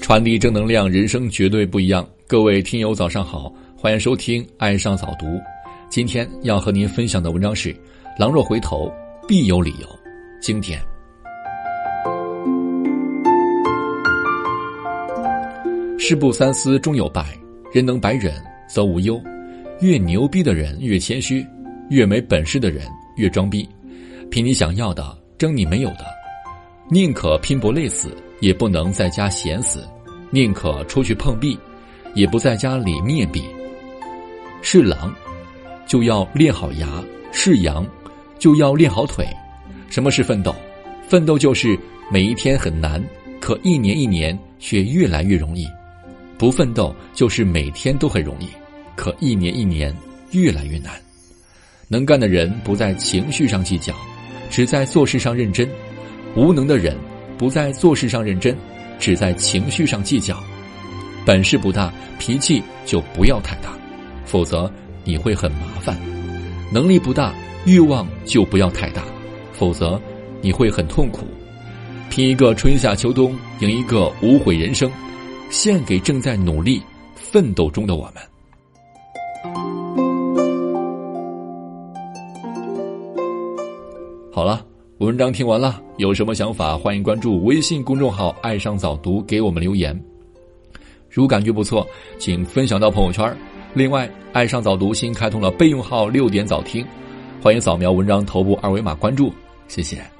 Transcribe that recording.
传递正能量，人生绝对不一样。各位听友，早上好，欢迎收听《爱上早读》。今天要和您分享的文章是《狼若回头，必有理由》，经典。事不三思终有败，人能百忍则无忧。越牛逼的人越谦虚，越没本事的人越装逼。拼你想要的，争你没有的，宁可拼搏累死。也不能在家闲死，宁可出去碰壁，也不在家里面壁。是狼，就要练好牙；是羊，就要练好腿。什么是奋斗？奋斗就是每一天很难，可一年一年却越来越容易；不奋斗就是每天都很容易，可一年一年越来越难。能干的人不在情绪上计较，只在做事上认真；无能的人。不在做事上认真，只在情绪上计较。本事不大，脾气就不要太大，否则你会很麻烦。能力不大，欲望就不要太大，否则你会很痛苦。拼一个春夏秋冬，赢一个无悔人生，献给正在努力奋斗中的我们。好了。文章听完了，有什么想法？欢迎关注微信公众号“爱上早读”，给我们留言。如感觉不错，请分享到朋友圈。另外，爱上早读新开通了备用号“六点早听”，欢迎扫描文章头部二维码关注。谢谢。